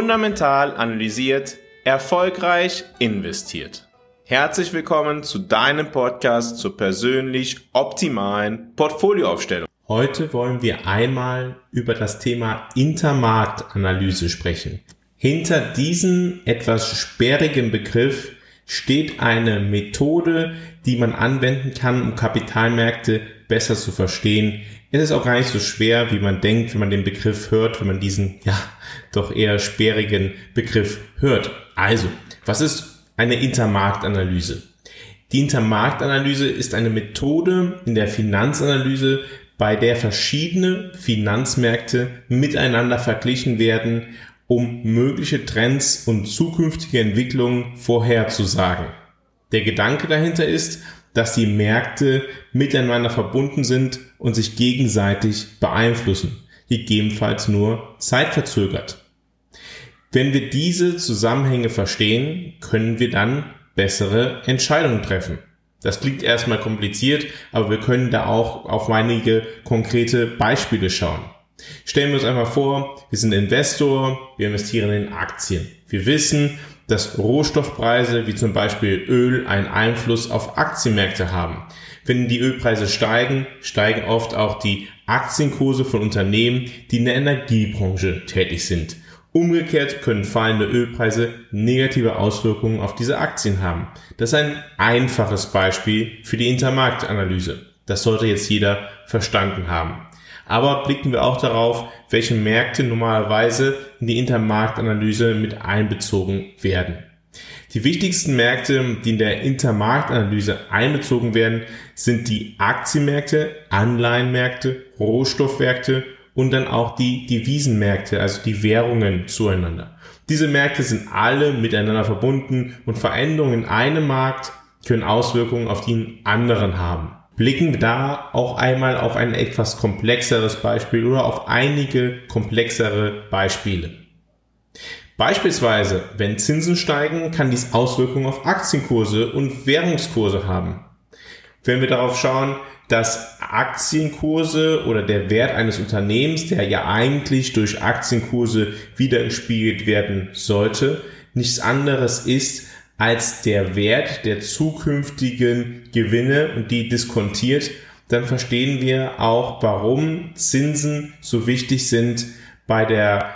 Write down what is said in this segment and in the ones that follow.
Fundamental analysiert, erfolgreich investiert. Herzlich willkommen zu deinem Podcast zur persönlich optimalen Portfolioaufstellung. Heute wollen wir einmal über das Thema Intermarktanalyse sprechen. Hinter diesem etwas sperrigen Begriff steht eine Methode, die man anwenden kann, um Kapitalmärkte besser zu verstehen. Es ist auch gar nicht so schwer, wie man denkt, wenn man den Begriff hört, wenn man diesen, ja, doch eher sperrigen Begriff hört. Also, was ist eine Intermarktanalyse? Die Intermarktanalyse ist eine Methode in der Finanzanalyse, bei der verschiedene Finanzmärkte miteinander verglichen werden, um mögliche Trends und zukünftige Entwicklungen vorherzusagen. Der Gedanke dahinter ist, dass die Märkte miteinander verbunden sind und sich gegenseitig beeinflussen, gegebenenfalls nur zeitverzögert. Wenn wir diese Zusammenhänge verstehen, können wir dann bessere Entscheidungen treffen. Das klingt erstmal kompliziert, aber wir können da auch auf einige konkrete Beispiele schauen. Stellen wir uns einfach vor, wir sind Investor, wir investieren in Aktien. Wir wissen, dass Rohstoffpreise wie zum Beispiel Öl einen Einfluss auf Aktienmärkte haben. Wenn die Ölpreise steigen, steigen oft auch die Aktienkurse von Unternehmen, die in der Energiebranche tätig sind. Umgekehrt können fallende Ölpreise negative Auswirkungen auf diese Aktien haben. Das ist ein einfaches Beispiel für die Intermarktanalyse. Das sollte jetzt jeder verstanden haben. Aber blicken wir auch darauf, welche Märkte normalerweise in die Intermarktanalyse mit einbezogen werden. Die wichtigsten Märkte, die in der Intermarktanalyse einbezogen werden, sind die Aktienmärkte, Anleihenmärkte, Rohstoffmärkte und dann auch die Devisenmärkte, also die Währungen zueinander. Diese Märkte sind alle miteinander verbunden und Veränderungen in einem Markt können Auswirkungen auf den anderen haben. Blicken wir da auch einmal auf ein etwas komplexeres Beispiel oder auf einige komplexere Beispiele. Beispielsweise, wenn Zinsen steigen, kann dies Auswirkungen auf Aktienkurse und Währungskurse haben. Wenn wir darauf schauen, dass Aktienkurse oder der Wert eines Unternehmens, der ja eigentlich durch Aktienkurse wiedergespiegelt werden sollte, nichts anderes ist als der Wert der zukünftigen Gewinne und die diskontiert, dann verstehen wir auch, warum Zinsen so wichtig sind bei der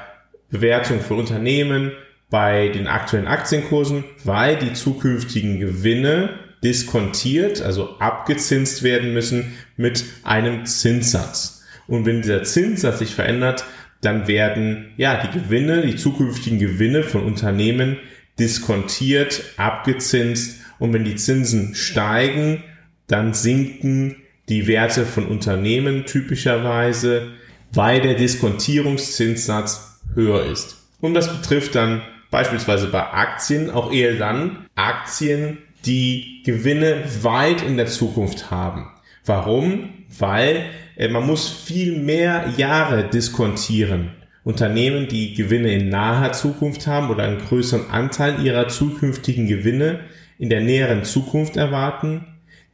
Bewertung von Unternehmen, bei den aktuellen Aktienkursen, weil die zukünftigen Gewinne diskontiert, also abgezinst werden müssen mit einem Zinssatz. Und wenn dieser Zinssatz sich verändert, dann werden ja die Gewinne, die zukünftigen Gewinne von Unternehmen diskontiert, abgezinst und wenn die Zinsen steigen, dann sinken die Werte von Unternehmen typischerweise, weil der Diskontierungszinssatz höher ist. Und das betrifft dann beispielsweise bei Aktien auch eher dann Aktien, die Gewinne weit in der Zukunft haben. Warum? Weil äh, man muss viel mehr Jahre diskontieren. Unternehmen, die Gewinne in naher Zukunft haben oder einen größeren Anteil ihrer zukünftigen Gewinne in der näheren Zukunft erwarten,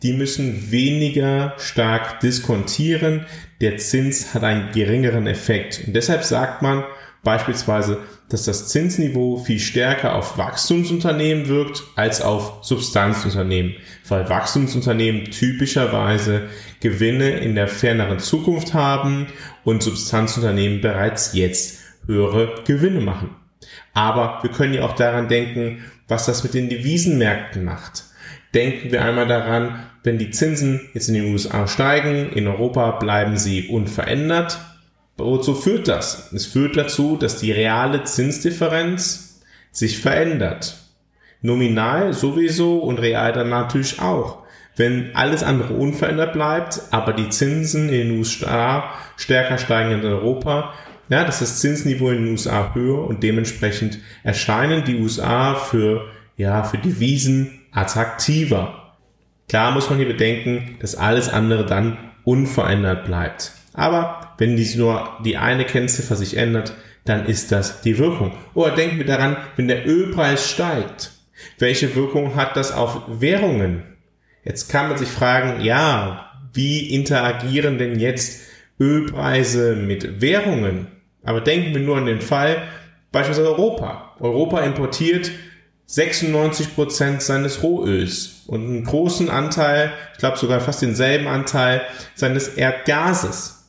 die müssen weniger stark diskontieren. Der Zins hat einen geringeren Effekt. Und deshalb sagt man, Beispielsweise, dass das Zinsniveau viel stärker auf Wachstumsunternehmen wirkt als auf Substanzunternehmen, weil Wachstumsunternehmen typischerweise Gewinne in der ferneren Zukunft haben und Substanzunternehmen bereits jetzt höhere Gewinne machen. Aber wir können ja auch daran denken, was das mit den Devisenmärkten macht. Denken wir einmal daran, wenn die Zinsen jetzt in den USA steigen, in Europa bleiben sie unverändert, Wozu führt das? Es führt dazu, dass die reale Zinsdifferenz sich verändert. Nominal sowieso und real dann natürlich auch. Wenn alles andere unverändert bleibt, aber die Zinsen in den USA stärker steigen in Europa, ja, das ist das Zinsniveau in den USA höher und dementsprechend erscheinen die USA für, ja, für Devisen attraktiver. Klar muss man hier bedenken, dass alles andere dann unverändert bleibt. Aber wenn dies nur die eine Kennziffer sich ändert, dann ist das die Wirkung. Oder denken wir daran, wenn der Ölpreis steigt, welche Wirkung hat das auf Währungen? Jetzt kann man sich fragen, ja, wie interagieren denn jetzt Ölpreise mit Währungen? Aber denken wir nur an den Fall, beispielsweise Europa. Europa importiert 96 Prozent seines Rohöls und einen großen Anteil, ich glaube sogar fast denselben Anteil seines Erdgases.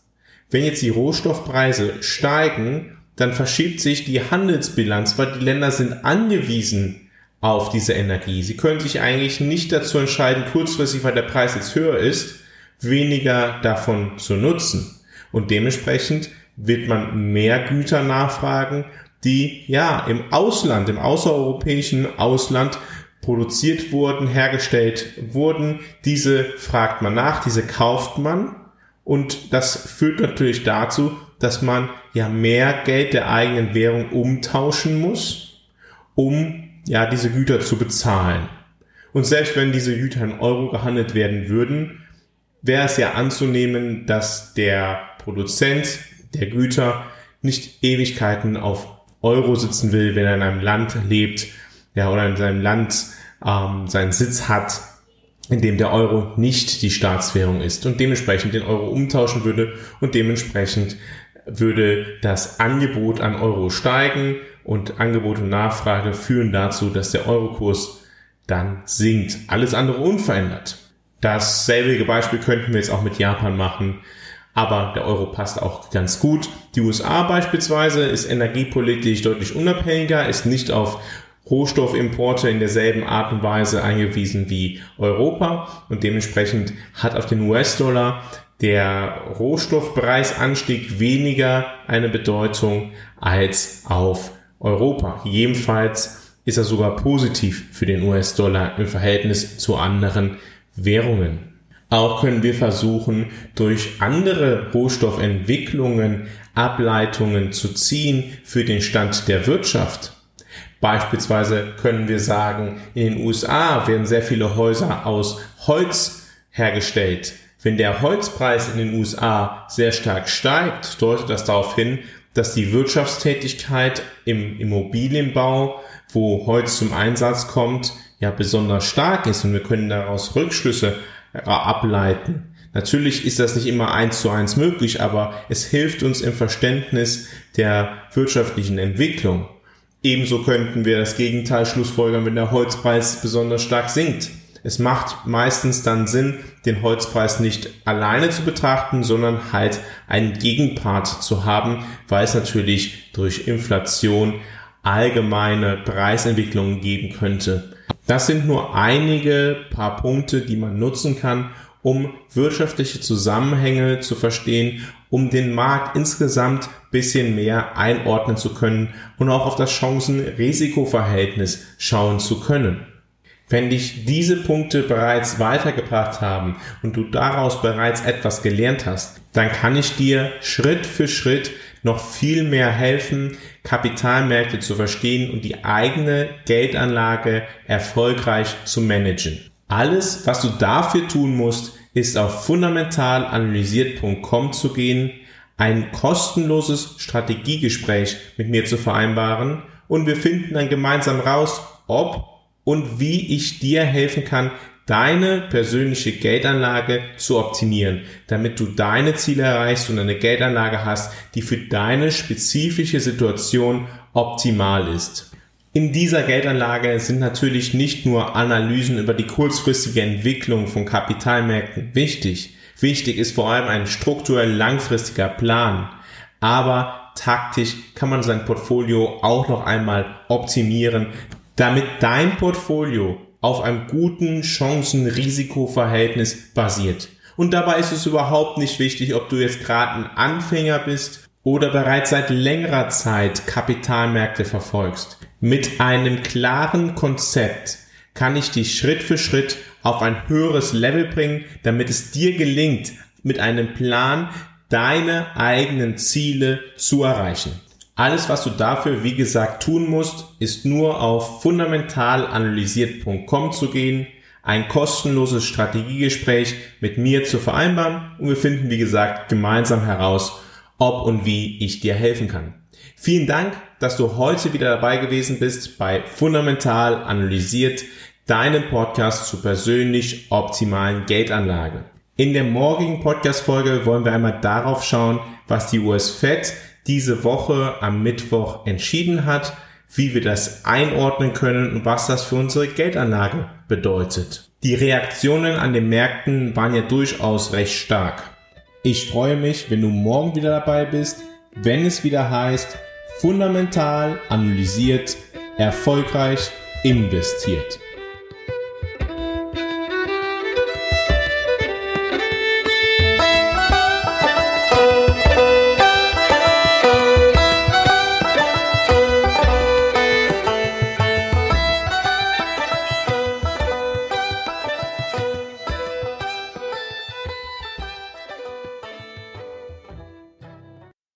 Wenn jetzt die Rohstoffpreise steigen, dann verschiebt sich die Handelsbilanz, weil die Länder sind angewiesen auf diese Energie. Sie können sich eigentlich nicht dazu entscheiden, kurzfristig, weil der Preis jetzt höher ist, weniger davon zu nutzen. Und dementsprechend wird man mehr Güter nachfragen die ja im Ausland, im außereuropäischen Ausland produziert wurden, hergestellt wurden. Diese fragt man nach, diese kauft man und das führt natürlich dazu, dass man ja mehr Geld der eigenen Währung umtauschen muss, um ja diese Güter zu bezahlen. Und selbst wenn diese Güter in Euro gehandelt werden würden, wäre es ja anzunehmen, dass der Produzent der Güter nicht Ewigkeiten auf Euro sitzen will, wenn er in einem Land lebt, ja, oder in seinem Land ähm, seinen Sitz hat, in dem der Euro nicht die Staatswährung ist und dementsprechend den Euro umtauschen würde und dementsprechend würde das Angebot an Euro steigen und Angebot und Nachfrage führen dazu, dass der Eurokurs dann sinkt. Alles andere unverändert. Dasselbe Beispiel könnten wir jetzt auch mit Japan machen. Aber der Euro passt auch ganz gut. Die USA beispielsweise ist energiepolitisch deutlich unabhängiger, ist nicht auf Rohstoffimporte in derselben Art und Weise angewiesen wie Europa und dementsprechend hat auf den US-Dollar der Rohstoffpreisanstieg weniger eine Bedeutung als auf Europa. Jedenfalls ist er sogar positiv für den US-Dollar im Verhältnis zu anderen Währungen. Auch können wir versuchen, durch andere Rohstoffentwicklungen Ableitungen zu ziehen für den Stand der Wirtschaft. Beispielsweise können wir sagen, in den USA werden sehr viele Häuser aus Holz hergestellt. Wenn der Holzpreis in den USA sehr stark steigt, deutet das darauf hin, dass die Wirtschaftstätigkeit im Immobilienbau, wo Holz zum Einsatz kommt, ja besonders stark ist und wir können daraus Rückschlüsse ableiten. Natürlich ist das nicht immer eins zu eins möglich, aber es hilft uns im Verständnis der wirtschaftlichen Entwicklung. Ebenso könnten wir das Gegenteil schlussfolgern, wenn der Holzpreis besonders stark sinkt. Es macht meistens dann Sinn, den Holzpreis nicht alleine zu betrachten, sondern halt einen Gegenpart zu haben, weil es natürlich durch Inflation allgemeine Preisentwicklungen geben könnte. Das sind nur einige paar Punkte, die man nutzen kann, um wirtschaftliche Zusammenhänge zu verstehen, um den Markt insgesamt bisschen mehr einordnen zu können und auch auf das Chancen-Risiko-Verhältnis schauen zu können. Wenn dich diese Punkte bereits weitergebracht haben und du daraus bereits etwas gelernt hast, dann kann ich dir Schritt für Schritt noch viel mehr helfen, Kapitalmärkte zu verstehen und die eigene Geldanlage erfolgreich zu managen. Alles, was du dafür tun musst, ist auf fundamentalanalysiert.com zu gehen, ein kostenloses Strategiegespräch mit mir zu vereinbaren und wir finden dann gemeinsam raus, ob und wie ich dir helfen kann, deine persönliche Geldanlage zu optimieren, damit du deine Ziele erreichst und eine Geldanlage hast, die für deine spezifische Situation optimal ist. In dieser Geldanlage sind natürlich nicht nur Analysen über die kurzfristige Entwicklung von Kapitalmärkten wichtig. Wichtig ist vor allem ein strukturell langfristiger Plan. Aber taktisch kann man sein Portfolio auch noch einmal optimieren, damit dein Portfolio auf einem guten Chancen-Risiko-Verhältnis basiert. Und dabei ist es überhaupt nicht wichtig, ob du jetzt gerade ein Anfänger bist oder bereits seit längerer Zeit Kapitalmärkte verfolgst. Mit einem klaren Konzept kann ich dich Schritt für Schritt auf ein höheres Level bringen, damit es dir gelingt, mit einem Plan deine eigenen Ziele zu erreichen. Alles, was du dafür, wie gesagt, tun musst, ist nur auf fundamentalanalysiert.com zu gehen, ein kostenloses Strategiegespräch mit mir zu vereinbaren und wir finden, wie gesagt, gemeinsam heraus, ob und wie ich dir helfen kann. Vielen Dank, dass du heute wieder dabei gewesen bist bei Fundamental Analysiert, deinem Podcast zur persönlich optimalen Geldanlage. In der morgigen Podcast-Folge wollen wir einmal darauf schauen, was die US Fed diese Woche am Mittwoch entschieden hat, wie wir das einordnen können und was das für unsere Geldanlage bedeutet. Die Reaktionen an den Märkten waren ja durchaus recht stark. Ich freue mich, wenn du morgen wieder dabei bist, wenn es wieder heißt, fundamental analysiert, erfolgreich investiert.